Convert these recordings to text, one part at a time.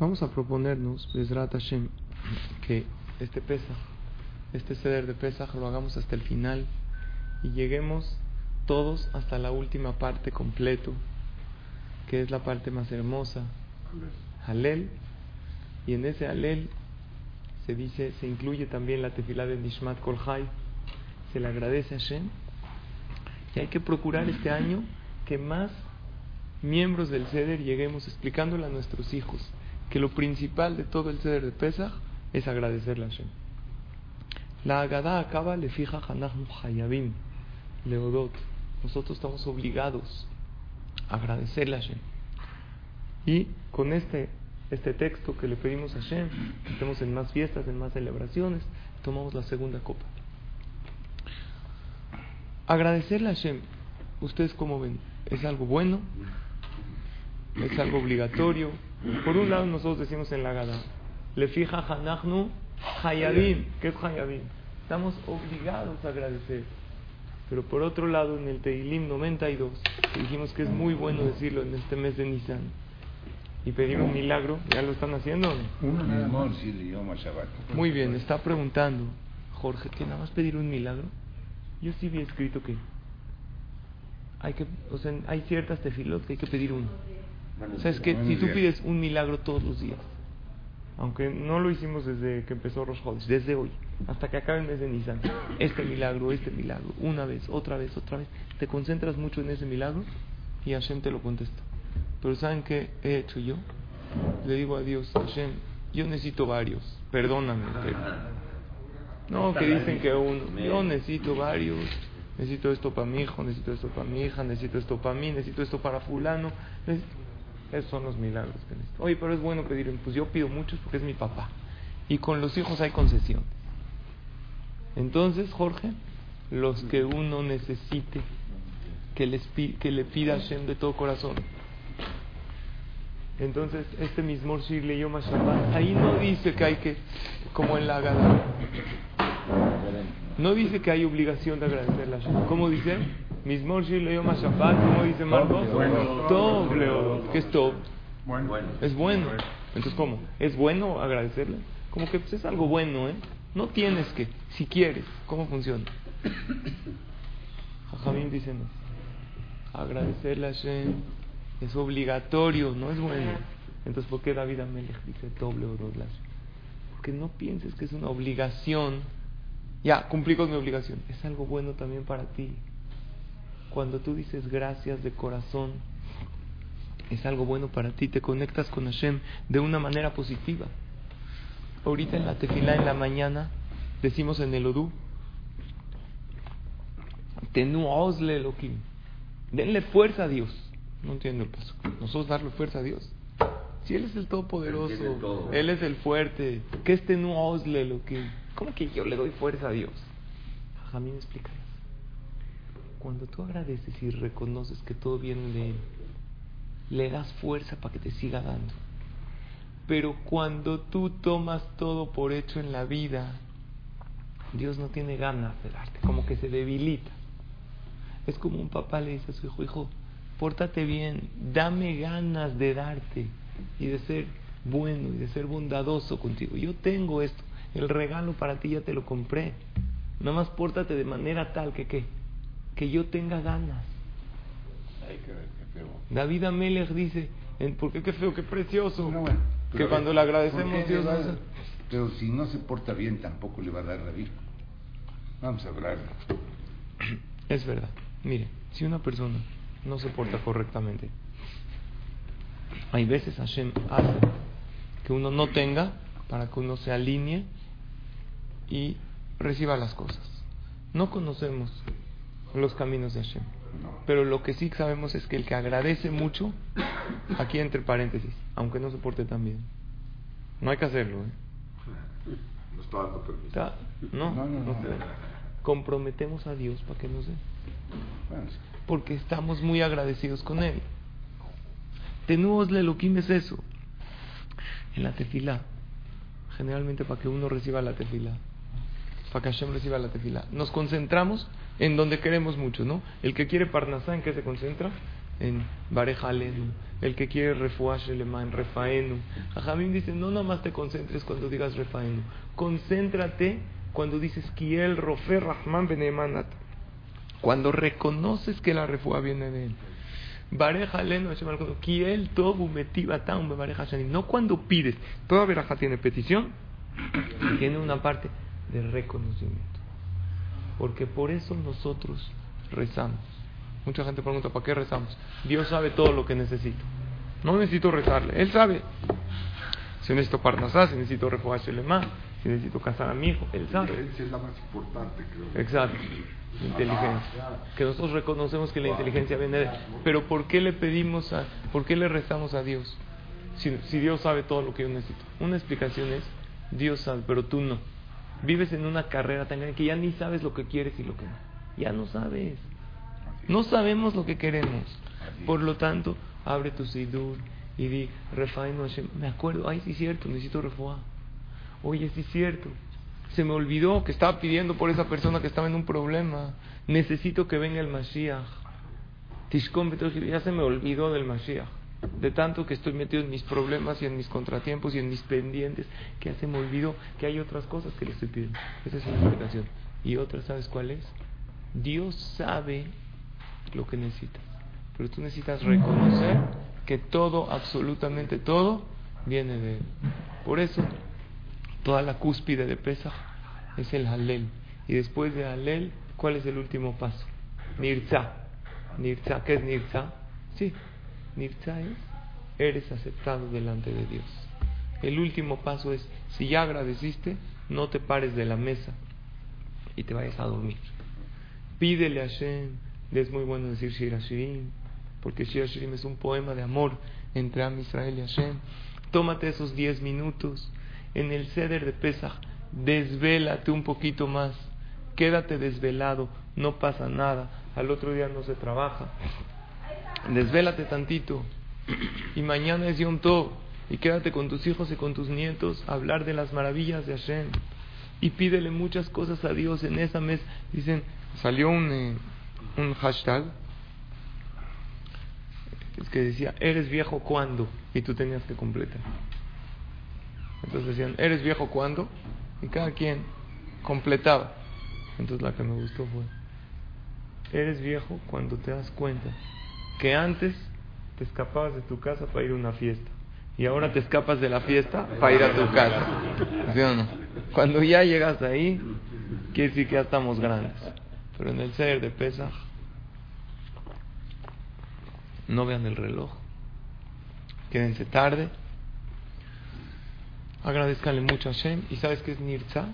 Vamos a proponernos, Bezrat Hashem, que este Pesach, este ceder de Pesach lo hagamos hasta el final y lleguemos todos hasta la última parte completo, que es la parte más hermosa, Halel, y en ese Halel se dice, se incluye también la tefilá de Nishmat Kolhai, se le agradece a Hashem, y hay que procurar este año que más miembros del Ceder lleguemos explicándole a nuestros hijos que lo principal de todo el Ceder de Pesach es agradecerle a Hashem. La Agadá acaba, le fija Hanachnu Hayabim, Leodot. Nosotros estamos obligados a agradecerle a Hashem. Y con este, este texto que le pedimos a Hashem, estemos en más fiestas, en más celebraciones, tomamos la segunda copa. Agradecerle a Hashem, ¿ustedes cómo ven? ¿Es algo bueno? ¿Es algo obligatorio? Por un lado nosotros decimos en la Gada, le fija Hanachnu Hayabim, ¿qué es Hayabim? Estamos obligados a agradecer. Pero por otro lado, en el Teilim 92, dijimos que es muy bueno decirlo en este mes de Nisan y pedir un milagro, ¿ya lo están haciendo? Muy bien, está preguntando Jorge que nada más pedir un milagro. Yo sí había escrito que hay que, o sea, hay ciertas tefilos que hay que pedir uno. O sea, es que si tú pides un milagro todos los días, aunque no lo hicimos desde que empezó Rosh Chodesh, desde hoy, hasta que acabe el mes de Nisan, este milagro, este milagro, una vez, otra vez, otra vez, te concentras mucho en ese milagro y Hashem te lo contesta. Pero ¿saben qué he hecho yo? Le digo a Dios, Hashem, yo necesito varios, perdóname. No, que dicen que uno, yo necesito varios, necesito esto para mi hijo, necesito esto para mi hija, necesito esto para mí, necesito esto para fulano. Esos son los milagros que necesito. Oye, pero es bueno pedir, pues yo pido muchos porque es mi papá. Y con los hijos hay concesión. Entonces, Jorge, los que uno necesite, que, les que le pida a Hashem de todo corazón. Entonces, este mismo Shirle Yom Shabbat, ahí no dice que hay que, como en la Gada, no dice que hay obligación de agradecerle a Hashem. ¿Cómo dice? Mismor Shirle Yom Shabbat, ¿cómo dice Marcos? Doble ¿Qué es top? Bueno. Es bueno. Entonces, ¿cómo? ¿Es bueno agradecerle? Como que pues, es algo bueno, ¿eh? No tienes que, si quieres. ¿Cómo funciona? Jajamín dice no. Agradecerle a Hashem es obligatorio, no es bueno. Entonces, ¿por qué David Amelech dice doble o doble? Porque no pienses que es una obligación. Ya, cumplí con mi obligación. Es algo bueno también para ti. Cuando tú dices gracias de corazón, es algo bueno para ti. Te conectas con Hashem de una manera positiva. Ahorita en la tefila en la mañana decimos en el Odú, Tenu osle. Denle fuerza a Dios. No entiendo el paso. Nosotros darle fuerza a Dios. Si Él es el Todopoderoso, Él es el fuerte. ¿Qué es Tenu osle? ¿Cómo que yo le doy fuerza a Dios? A mí me explica Cuando tú agradeces y reconoces que todo viene de Él, le das fuerza para que te siga dando. Pero cuando tú tomas todo por hecho en la vida, Dios no tiene ganas de darte, como que se debilita. Es como un papá le dice a su hijo, hijo, pórtate bien, dame ganas de darte y de ser bueno y de ser bondadoso contigo. Yo tengo esto, el regalo para ti ya te lo compré. Nada más pórtate de manera tal que ¿qué? Que yo tenga ganas. Hay que ver, qué feo. David Amelech dice, ¿por qué qué feo, qué precioso? No, bueno, que cuando le agradecemos ¿por qué Dios le a? Pero si no se porta bien, tampoco le va a dar la vida. Vamos a hablar. Es verdad. Mire, si una persona no se porta correctamente, hay veces Hashem hace que uno no tenga para que uno se alinee y reciba las cosas. No conocemos los caminos de Hashem, pero lo que sí sabemos es que el que agradece mucho, aquí entre paréntesis, aunque no se porte tan bien, no hay que hacerlo. ¿eh? No está dando permiso. No, No, no, comprometemos a Dios para que nos dé. Porque estamos muy agradecidos con Él. Tenúos Elohim es eso. En la tefila, generalmente para que uno reciba la tefila, para que Hashem reciba la tefila, nos concentramos en donde queremos mucho, ¿no? El que quiere Parnasá, ¿en qué se concentra? en Barejalenu, el que quiere refuash en Refaenu. Jajamim dice, no nomás te concentres cuando digas Refaenu, concéntrate cuando dices Kiel Rofe Rahman Benemanat, cuando reconoces que la refuá viene de él. Kiel Tobu No cuando pides, toda veraja tiene petición, tiene una parte de reconocimiento. Porque por eso nosotros rezamos. Mucha gente pregunta, ¿para qué rezamos? Dios sabe todo lo que necesito. No necesito rezarle, Él sabe. Si necesito parnasá, si necesito refugiarse si necesito casar a mi hijo, Él sabe. La es la más importante, creo. Exacto. Inteligencia. Que nosotros reconocemos que la inteligencia viene de Él. Pero ¿por qué le pedimos a, por qué le rezamos a Dios? Si, si Dios sabe todo lo que yo necesito. Una explicación es, Dios sabe, pero tú no. Vives en una carrera tan grande que ya ni sabes lo que quieres y lo que no. Ya no sabes. No sabemos lo que queremos. Por lo tanto, abre tu sidur y di, Refaino Hashem. Me acuerdo, ay, sí es cierto, necesito refuá. Oye, sí es cierto. Se me olvidó que estaba pidiendo por esa persona que estaba en un problema. Necesito que venga el Mashiach. Tishkon ya se me olvidó del Mashiach. De tanto que estoy metido en mis problemas y en mis contratiempos y en mis pendientes, que ya se me olvidó que hay otras cosas que le estoy pidiendo. Esa es una explicación. Y otra, ¿sabes cuál es? Dios sabe lo que necesitas. Pero tú necesitas reconocer que todo, absolutamente todo, viene de Él. Por eso, toda la cúspide de Pesach es el Halel. Y después de Halel, ¿cuál es el último paso? Nirza. Nirza, ¿qué es Nirza? Sí, Es, eres aceptado delante de Dios. El último paso es, si ya agradeciste, no te pares de la mesa y te vayas a dormir. Pídele a Hashem es muy bueno decir Shir Shirim, porque Shir Shirim es un poema de amor entre Am Israel y Hashem. Tómate esos 10 minutos en el ceder de Pesach, desvélate un poquito más, quédate desvelado, no pasa nada, al otro día no se trabaja. Desvélate tantito y mañana es Yom Tov y quédate con tus hijos y con tus nietos a hablar de las maravillas de Hashem y pídele muchas cosas a Dios en esa mesa. Dicen, salió un... Eh, un hashtag que decía, ¿eres viejo cuándo? Y tú tenías que completar. Entonces decían, ¿eres viejo cuándo? Y cada quien completaba. Entonces la que me gustó fue, ¿eres viejo cuando te das cuenta que antes te escapabas de tu casa para ir a una fiesta? Y ahora te escapas de la fiesta para ir a tu casa. Cuando ya llegas ahí, quiere decir que ya estamos grandes. Pero en el ser de Pesach, no vean el reloj. Quédense tarde. Agradezcanle mucho a Hashem. ¿Y sabes qué es Nirza?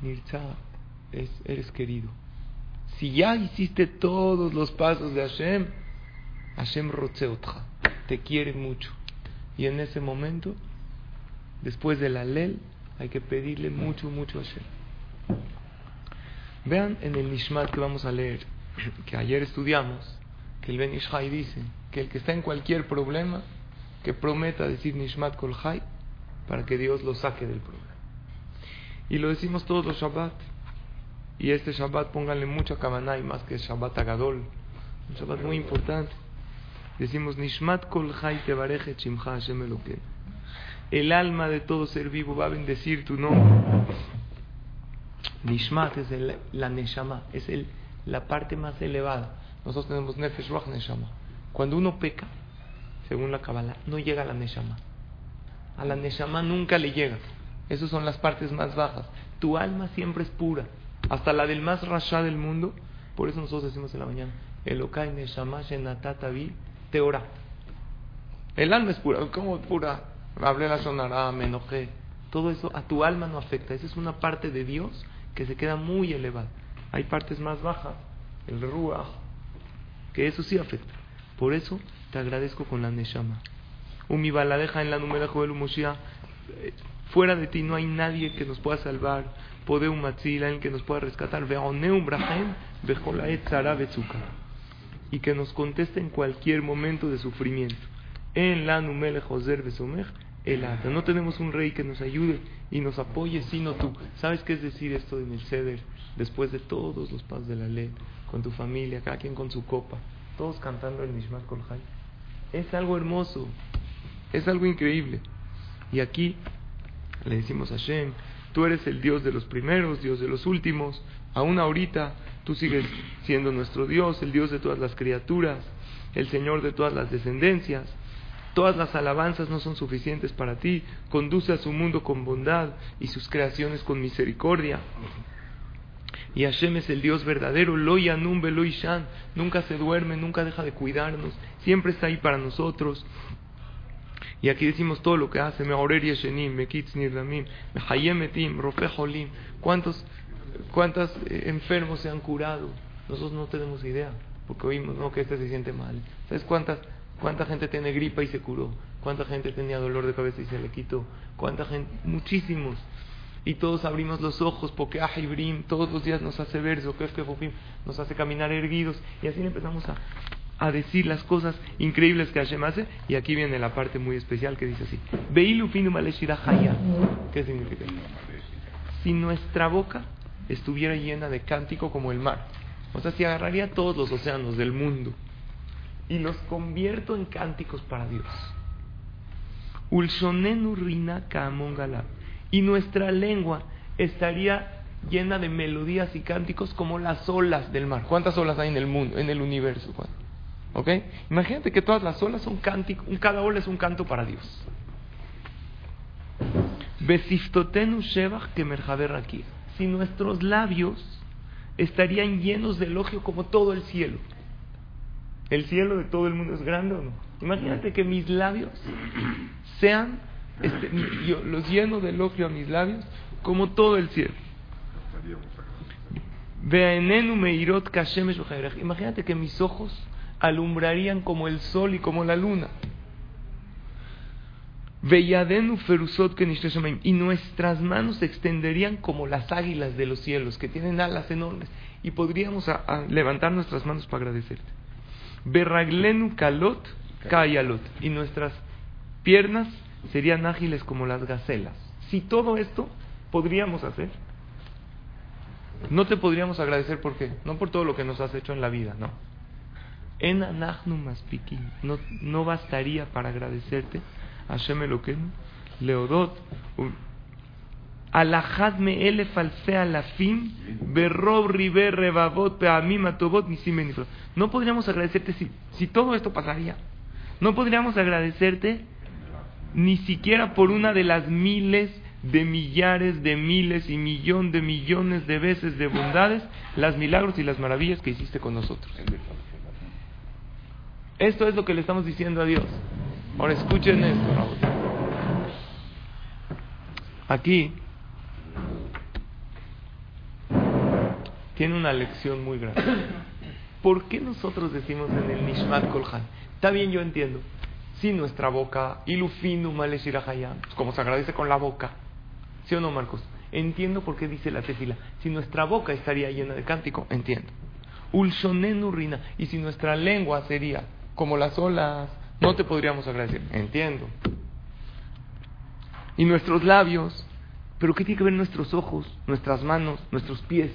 Nirza es eres querido. Si ya hiciste todos los pasos de Hashem, Hashem Rotzeotcha, te quiere mucho. Y en ese momento, después de la ley, hay que pedirle mucho, mucho a Hashem. Vean en el Nishmat que vamos a leer, que ayer estudiamos, que el Ben Ishai dice que el que está en cualquier problema, que prometa decir Nishmat Kol para que Dios lo saque del problema. Y lo decimos todos los Shabbat. Y este Shabbat pónganle mucha y más que Shabbat Agadol. Un Shabbat muy importante. Decimos Nishmat Kol El alma de todo ser vivo va a bendecir tu nombre. Nishmat es la Neshama, es el, la parte más elevada. Nosotros tenemos Nefesh Ruach Neshama. Cuando uno peca, según la Kabbalah, no llega a la Neshama. A la Neshama nunca le llega. Esas son las partes más bajas. Tu alma siempre es pura. Hasta la del más rasha del mundo. Por eso nosotros decimos en la mañana, Elokai Neshama Shenatatavi Teora. El alma es pura. ¿Cómo pura? Hablé la sonará, me enojé. Todo eso a tu alma no afecta. Esa es una parte de Dios que se queda muy elevada. Hay partes más bajas, el Ruach, que eso sí afecta. Por eso te agradezco con la Neshama. Umi deja en la número Joel eh, Fuera de ti no hay nadie que nos pueda salvar. Podeum Matzil, en que nos pueda rescatar. Y que nos conteste en cualquier momento de sufrimiento. En la Numele Joser Besomech no tenemos un rey que nos ayude y nos apoye, sino tú. ¿Sabes qué es decir esto en el ceder? Después de todos los pasos de la ley, con tu familia, cada quien con su copa, todos cantando el Nishmat Kol Es algo hermoso, es algo increíble. Y aquí le decimos a Hashem, tú eres el Dios de los primeros, Dios de los últimos, aún ahorita tú sigues siendo nuestro Dios, el Dios de todas las criaturas, el Señor de todas las descendencias. Todas las alabanzas no son suficientes para ti. Conduce a su mundo con bondad y sus creaciones con misericordia. Y Hashem es el Dios verdadero, lo Yanum lo Shan, nunca se duerme, nunca deja de cuidarnos, siempre está ahí para nosotros. Y aquí decimos todo lo que hace, Meorer Yeshenim, Mekitz Nirlamim, Mehayemetim, Rofejolim, ¿cuántos, cuántos eh, enfermos se han curado? Nosotros no tenemos idea, porque oímos ¿no? que este se siente mal. ¿Sabes cuántas ¿Cuánta gente tiene gripa y se curó? ¿Cuánta gente tenía dolor de cabeza y se le quitó? ¿Cuánta gente? Muchísimos. Y todos abrimos los ojos, porque Ibrim todos los días nos hace verso, que nos hace caminar erguidos. Y así empezamos a, a decir las cosas increíbles que Hashem hace. Y aquí viene la parte muy especial que dice así: ¿Qué significa? Si nuestra boca estuviera llena de cántico como el mar, o sea, si agarraría todos los océanos del mundo y los convierto en cánticos para Dios. Ulshonenu rina Y nuestra lengua estaría llena de melodías y cánticos como las olas del mar. ¿Cuántas olas hay en el mundo, en el universo? Imagínate que todas las olas son cánticos, cada ola es un canto para Dios. Si nuestros labios estarían llenos de elogio como todo el cielo. ¿El cielo de todo el mundo es grande o no? Imagínate que mis labios sean, este, yo los lleno de elogio a mis labios como todo el cielo. Imagínate que mis ojos alumbrarían como el sol y como la luna. Y nuestras manos se extenderían como las águilas de los cielos, que tienen alas enormes. Y podríamos levantar nuestras manos para agradecerte. Berraglenu kalot kayalot. Y nuestras piernas serían ágiles como las gacelas. Si todo esto podríamos hacer, no te podríamos agradecer por qué, no por todo lo que nos has hecho en la vida, no. En no, no bastaría para agradecerte, Hashem Leodot, Alajadme elef la fin berrob riber rebabot peamim atobot No podríamos agradecerte si, si todo esto pasaría. No podríamos agradecerte ni siquiera por una de las miles de millares de miles y millón de millones de veces de bondades, las milagros y las maravillas que hiciste con nosotros. Esto es lo que le estamos diciendo a Dios. Ahora escuchen esto, Aquí tiene una lección muy grande. ¿Por qué nosotros decimos en el Nishmat Kolhan? Está bien, yo entiendo. Si nuestra boca, ilufinu maleshirahayam, pues como se agradece con la boca. ¿Sí o no, Marcos? Entiendo por qué dice la tefila. Si nuestra boca estaría llena de cántico, entiendo. Ulshonenu rina. Y si nuestra lengua sería como las olas, no te podríamos agradecer. Entiendo. Y nuestros labios. Pero ¿qué tiene que ver nuestros ojos, nuestras manos, nuestros pies?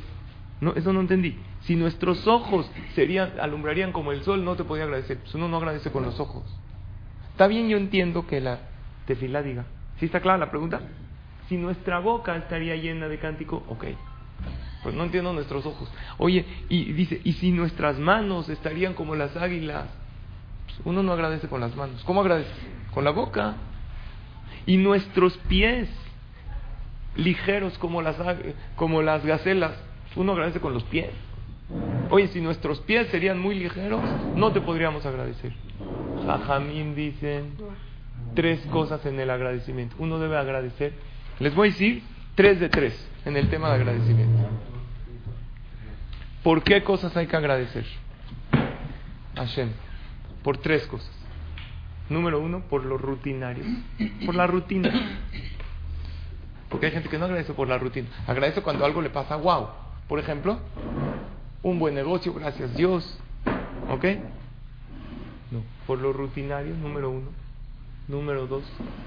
No, eso no entendí. Si nuestros ojos serían, alumbrarían como el sol, no te podía agradecer. Pues uno no agradece con los ojos. Está bien, yo entiendo que la tefila diga. ¿Sí está clara la pregunta? Si nuestra boca estaría llena de cántico, ok. Pues no entiendo nuestros ojos. Oye, y dice, y si nuestras manos estarían como las águilas, uno no agradece con las manos. ¿Cómo agradece? Con la boca. Y nuestros pies, ligeros como las, como las gacelas, uno agradece con los pies. Oye, si nuestros pies serían muy ligeros, no te podríamos agradecer. Jajamín dicen tres cosas en el agradecimiento. Uno debe agradecer. Les voy a decir tres de tres en el tema de agradecimiento. ¿Por qué cosas hay que agradecer? Hashem. Por tres cosas. Número uno, por lo rutinario. Por la rutina. Porque hay gente que no agradece por la rutina. Agradece cuando algo le pasa, wow. Por ejemplo, un buen negocio, gracias Dios. ¿Ok? No, por lo rutinario, número uno. Número dos,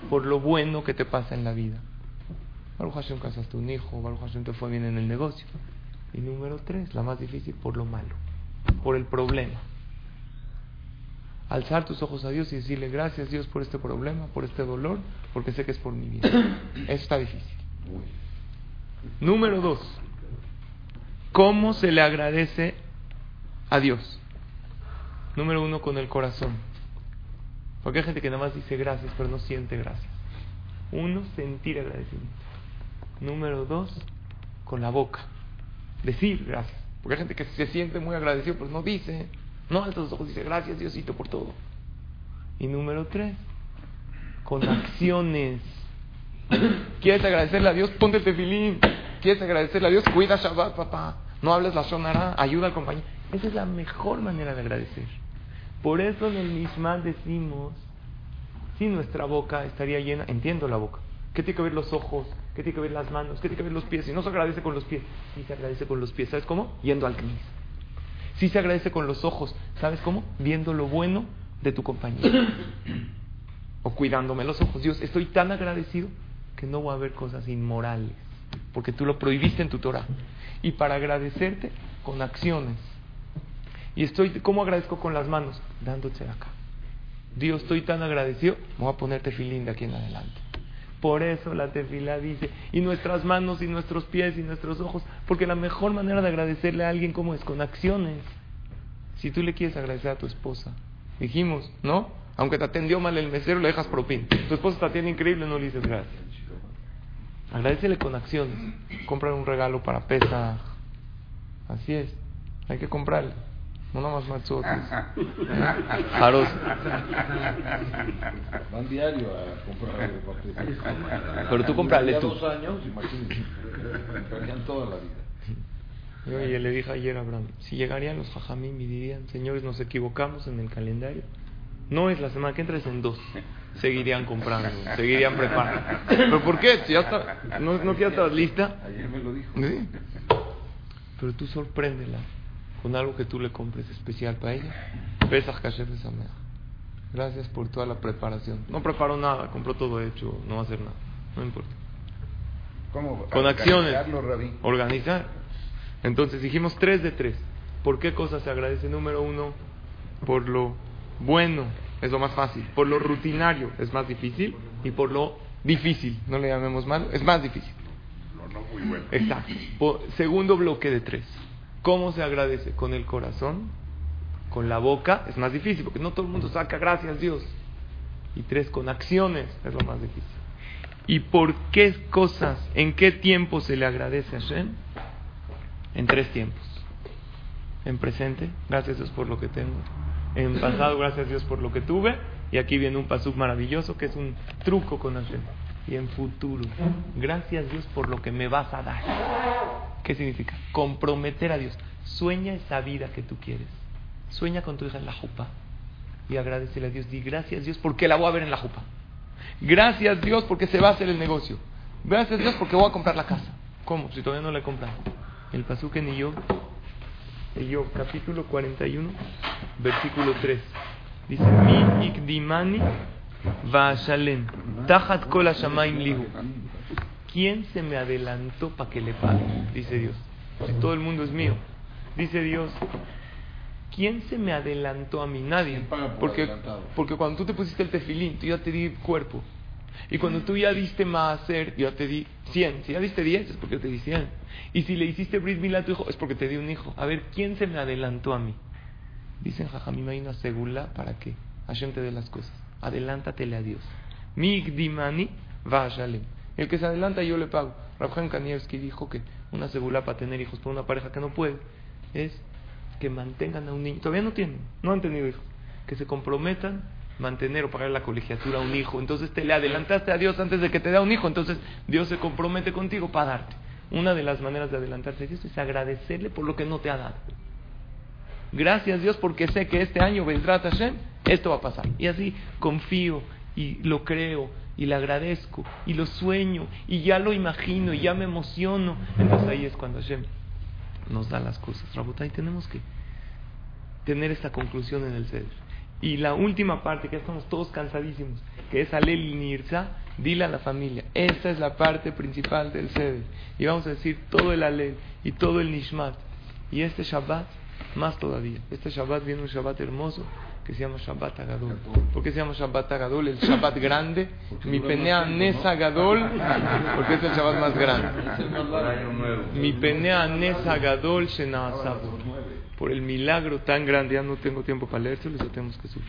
por lo bueno que te pasa en la vida. Baruch Hashem casaste un hijo, Baruch Hashem te fue bien en el negocio. Y número tres, la más difícil, por lo malo, por el problema. Alzar tus ojos a Dios y decirle gracias Dios por este problema, por este dolor, porque sé que es por mi bien. Eso está difícil. Número dos, ¿cómo se le agradece a Dios? Número uno, con el corazón. Porque hay gente que nada más dice gracias, pero no siente gracias. Uno, sentir agradecimiento. Número dos, con la boca. Decir gracias. Porque hay gente que se siente muy agradecido, pero no dice. No alza los ojos dice gracias Diosito por todo. Y número tres, con acciones. ¿Quieres agradecerle a Dios? Ponte el tefilín. ¿Quieres agradecerle a Dios? Cuida Shabbat, papá. No hables la shonara, ayuda al compañero. Esa es la mejor manera de agradecer. Por eso en el Mishmat decimos, si nuestra boca estaría llena, entiendo la boca, ¿qué tiene que ver los ojos? ¿Qué tiene que ver las manos? ¿Qué tiene que ver los pies? Si no se agradece con los pies, si se agradece con los pies, ¿sabes cómo? Yendo al Knis. Si se agradece con los ojos, ¿sabes cómo? Viendo lo bueno de tu compañero. o cuidándome los ojos. Dios, estoy tan agradecido que no voy a ver cosas inmorales, porque tú lo prohibiste en tu Torah. Y para agradecerte, con acciones. Y estoy, ¿cómo agradezco con las manos? Dándote acá. Dios, estoy tan agradecido, voy a ponerte filín de aquí en adelante. Por eso la tefila dice, y nuestras manos y nuestros pies y nuestros ojos, porque la mejor manera de agradecerle a alguien como es con acciones. Si tú le quieres agradecer a tu esposa, dijimos, ¿no? Aunque te atendió mal el mesero, le dejas propin. Tu esposa te atiende increíble, no le dices gracias. Agradecele con acciones. Comprar un regalo para pesa. Así es. Hay que comprarle. No nada más machotes. Jaros. Van diario a comprar. Pero tú comprale Ya tú. dos años, imagínense. Comprarían toda la vida. Yo y le dije ayer a Abraham, si llegarían los jajamim y dirían, señores, nos equivocamos en el calendario, no es la semana que entra, es en dos. Seguirían comprando, seguirían preparando. ¿Pero por qué? Si ya está, ¿no, ¿No que ya estás lista? Ayer me lo dijo. ¿Sí? Pero tú sorpréndela con algo que tú le compres especial para ella. Pesaj Kasher. Gracias por toda la preparación. No preparó nada, compró todo hecho, no va a hacer nada. No importa. ¿Cómo? Con acciones. Organizar. Entonces dijimos tres de tres. ¿Por qué cosa se agradece? Número uno, por lo bueno, es lo más fácil. Por lo rutinario, es más difícil. Y por lo difícil, no le llamemos malo, es más difícil. No, no, muy bueno. Exacto. Segundo bloque de tres. ¿Cómo se agradece? Con el corazón, con la boca, es más difícil, porque no todo el mundo saca gracias Dios. Y tres, con acciones, es lo más difícil. ¿Y por qué cosas, en qué tiempo se le agradece a Hashem? En tres tiempos. En presente, gracias Dios por lo que tengo. En pasado, gracias Dios por lo que tuve. Y aquí viene un pasuk maravilloso que es un truco con Hashem. Y en futuro, gracias Dios por lo que me vas a dar. ¿Qué significa? Comprometer a Dios. Sueña esa vida que tú quieres. Sueña con tu hija en la jupa. Y agradecele a Dios. Di gracias Dios porque la voy a ver en la jupa. Gracias Dios porque se va a hacer el negocio. Gracias Dios porque voy a comprar la casa. ¿Cómo? Si todavía no la he comprado. El pasuk en Iyob, Iyob, capítulo 41, versículo 3. Dice, Mi ikdimani va'ashalem, tajat kol lihu. ¿Quién se me adelantó para que le pague? Dice Dios. Si todo el mundo es mío. Dice Dios, ¿quién se me adelantó a mí? Nadie. ¿Quién paga por Porque, adelantado? porque cuando tú te pusiste el tefilín, tú ya te di cuerpo. Y cuando tú ya diste hacer yo ya te di 100. Si ya diste 10, es porque te di 100. Y si le hiciste Brit Milá a tu hijo, es porque te di un hijo. A ver, ¿quién se me adelantó a mí? Dicen, Jajamim, hay una segula para que Hashem te dé las cosas. Adelántatele a Dios. Migdimani Shalem. El que se adelanta, yo le pago. Rabjan Kanievski dijo que una segula para tener hijos por una pareja que no puede es que mantengan a un niño. Todavía no tienen, no han tenido hijos. Que se comprometan mantener o pagar la colegiatura a un hijo. Entonces te le adelantaste a Dios antes de que te dé un hijo. Entonces Dios se compromete contigo para darte. Una de las maneras de adelantarse a Dios es agradecerle por lo que no te ha dado. Gracias Dios porque sé que este año, Bezrat Hashem, esto va a pasar. Y así confío y lo creo y le agradezco y lo sueño y ya lo imagino y ya me emociono. Entonces ahí es cuando Hashem nos da las cosas. Rabotai, tenemos que tener esta conclusión en el Seder. Y la última parte, que estamos todos cansadísimos, que es Alel Nirza, dile a la familia. Esta es la parte principal del Seder. Y vamos a decir todo el Alel y todo el Nishmat. Y este Shabbat, más todavía. Este Shabbat viene un Shabbat hermoso, que se llama Shabbat Agadol. ¿Por qué se llama Shabbat Agadol? El Shabbat grande, mi penea Nesa Gadol, porque es el Shabbat más grande. Mi penea Nesa Gadol Por el milagro tan grande, ya no tengo tiempo para leerse, les tenemos que subir.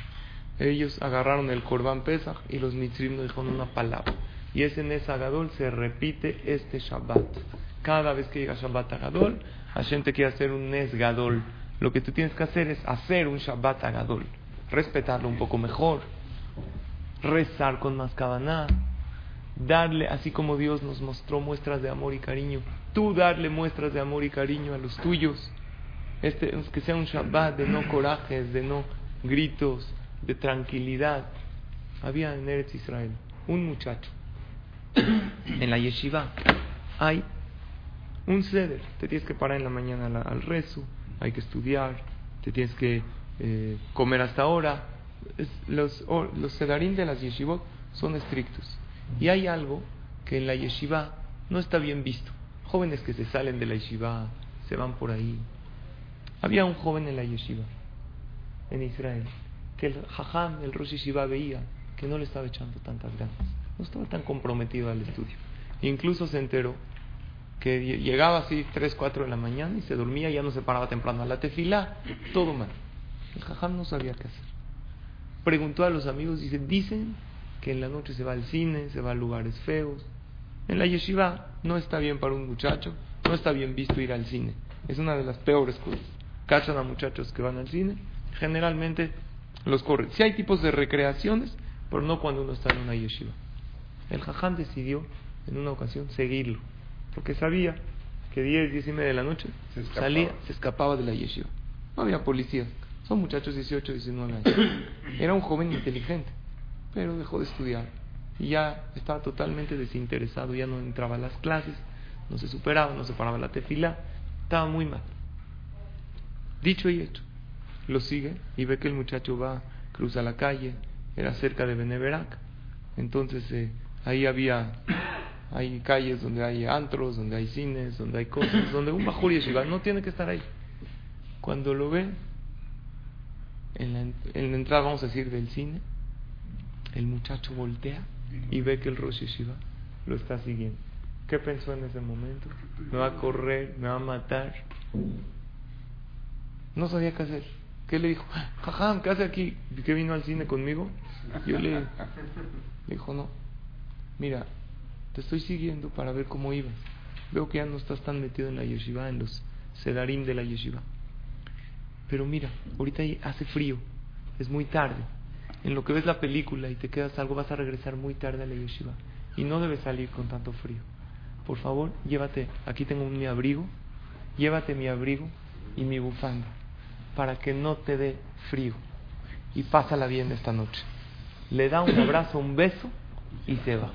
Ellos agarraron el Korban Pesach y los Mitzrim no dijeron una palabra. Y ese Nesa Gadol se repite este Shabbat. Cada vez que llega Shabbat Agadol, Hashem te quiere hacer un Nes Gadol. Lo que tú tienes que hacer es hacer un Shabbat Agadol respetarlo un poco mejor, rezar con más cabana, darle, así como Dios nos mostró muestras de amor y cariño, tú darle muestras de amor y cariño a los tuyos. Este, que sea un Shabbat de no corajes, de no gritos, de tranquilidad. Había en Eretz Israel un muchacho en la yeshiva. Hay un ceder. Te tienes que parar en la mañana al rezo, hay que estudiar, te tienes que eh, comer hasta ahora. los, sedarín de las yeshivot son estrictos. Y hay algo que en la yeshiva no está bien visto. Jóvenes que se salen de la yeshiva, se van por ahí. Había un joven en la yeshiva, en Israel, que el jajam, el Rosh Yeshiva, veía que no le estaba echando tantas ganas, no estaba tan comprometido al estudio. Incluso se enteró que llegaba así 3, 4 de la mañana y se dormía, ya no se paraba temprano a la tefila, todo mal. El jajam no sabía qué hacer. Preguntó a los amigos, dice, dicen que en la noche se va al cine, se va a lugares feos. En la yeshiva no está bien para un muchacho, no está bien visto ir al cine. Es una de las peores cosas. Cachan a muchachos que van al cine, generalmente los corren. Si hay tipos de recreaciones, pero no cuando uno está en una yeshiva. El jajam decidió en una ocasión seguirlo, porque sabía que 10, 10 y media de la noche salía, se escapaba de la yeshiva. No había policías. Son muchachos 18, 19 años. Era un joven inteligente, pero dejó de estudiar. Y ya estaba totalmente desinteresado, ya no entraba a las clases, no se superaba, no se paraba la tefila, estaba muy mal. Dicho y hecho, lo sigue y ve que el muchacho va, cruza la calle, era cerca de Beneverac. Entonces eh, ahí había, hay calles donde hay antros, donde hay cines, donde hay cosas, donde un bajur yeshiva no tiene que estar ahí. Cuando lo ve, en la, en la entrada, vamos a decir, del cine, el muchacho voltea y ve que el Rosh Yeshiva lo está siguiendo. ¿Qué pensó en ese momento? Me va a correr, me va a matar. No sabía qué hacer. ¿Qué le dijo? Jajam, ¿qué hace aquí? ¿Qué vino al cine conmigo? Yo le, le dijo, no. Mira, te estoy siguiendo para ver cómo ibas. Veo que ya no estás tan metido en la yeshiva, en los sedarim de la yeshiva. Pero mira, ahorita hace frío, es muy tarde. En lo que ves la película y te quedas algo, vas a regresar muy tarde a la yeshiva. Y no debes salir con tanto frío. Por favor, llévate, aquí tengo mi abrigo, llévate mi abrigo y mi bufanda para que no te dé frío. Y pásala bien esta noche. Le da un abrazo, un beso y se va.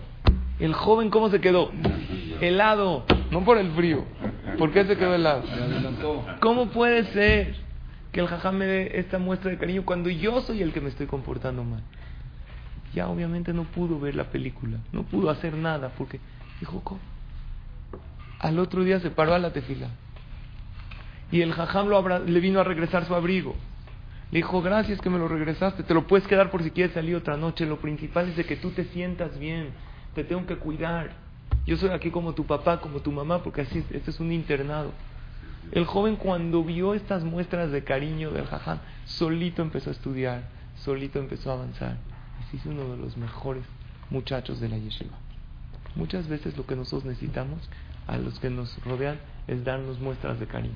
El joven, ¿cómo se quedó? Helado, no por el frío. ¿Por qué se quedó helado? ¿Cómo puede ser? Que el jajam me dé esta muestra de cariño cuando yo soy el que me estoy comportando mal. Ya obviamente no pudo ver la película, no pudo hacer nada porque dijo, ¿cómo? Al otro día se paró a la tefila y el jajam lo le vino a regresar su abrigo. Le dijo, gracias que me lo regresaste, te lo puedes quedar por si quieres salir otra noche. Lo principal es de que tú te sientas bien, te tengo que cuidar. Yo soy aquí como tu papá, como tu mamá, porque así este es un internado. El joven cuando vio estas muestras de cariño del jajam, solito empezó a estudiar, solito empezó a avanzar. Se hizo uno de los mejores muchachos de la yeshiva. Muchas veces lo que nosotros necesitamos a los que nos rodean es darnos muestras de cariño.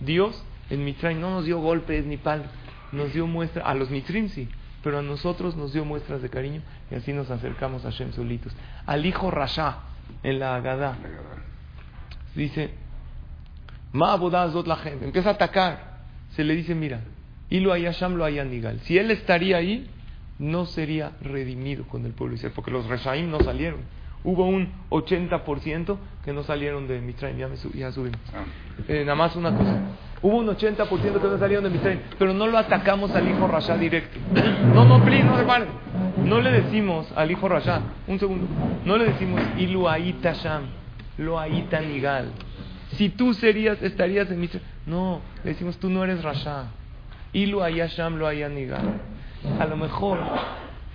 Dios en Mitraim no nos dio golpes ni palos, nos dio muestras, a los Mitrim sí, pero a nosotros nos dio muestras de cariño y así nos acercamos a Shem solitos. Al hijo Rasha en la Agadá dice la gente. Empieza a atacar. Se le dice, mira, y lo lo Nigal. Si él estaría ahí, no sería redimido con el pueblo Israel, porque los Reshaim no salieron. Hubo un 80% que no salieron de Mitraim, ya, ya subimos. Ah. Eh, nada más una cosa. Hubo un 80% que no salieron de Mitraim, pero no lo atacamos al hijo Rasha directo. No, no, please, no se No le decimos al hijo Rasha, un segundo, no le decimos Sham, lo Aita Nigal. Si tú serías, estarías en Mitzvah. No, le decimos, tú no eres Rasha. Y lo haya Sham, lo. A lo mejor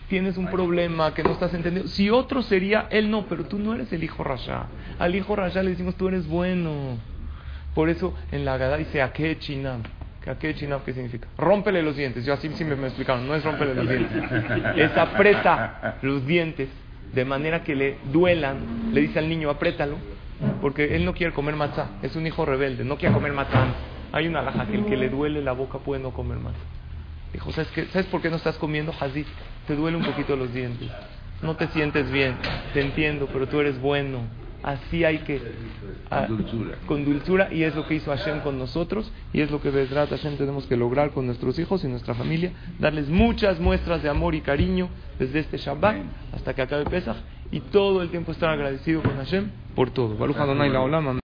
tienes un problema que no estás entendiendo. Si otro sería, él no, pero tú no eres el hijo Rasha. Al hijo Rasha le decimos, tú eres bueno. Por eso en la Agada dice, ¿a chinam? ¿Qué chinam qué significa? Rómpele los dientes. Yo así sí me, explicaron, no es rómpele los dientes. Es aprieta los dientes de manera que le duelan. Le dice al niño, apriétalo. Porque él no quiere comer matzá. Es un hijo rebelde, no quiere comer matzá. Hay una laja que el que le duele la boca puede no comer más. Dijo, ¿sabes, qué? ¿sabes por qué no estás comiendo hazit? Te duele un poquito los dientes. No te sientes bien. Te entiendo, pero tú eres bueno. Así hay que... Con dulzura. Con dulzura. Y es lo que hizo Hashem con nosotros. Y es lo que Bedrat Hashem tenemos que lograr con nuestros hijos y nuestra familia. Darles muchas muestras de amor y cariño desde este Shabbat hasta que acabe Pesach. Y todo el tiempo estar agradecido con Hashem por todo.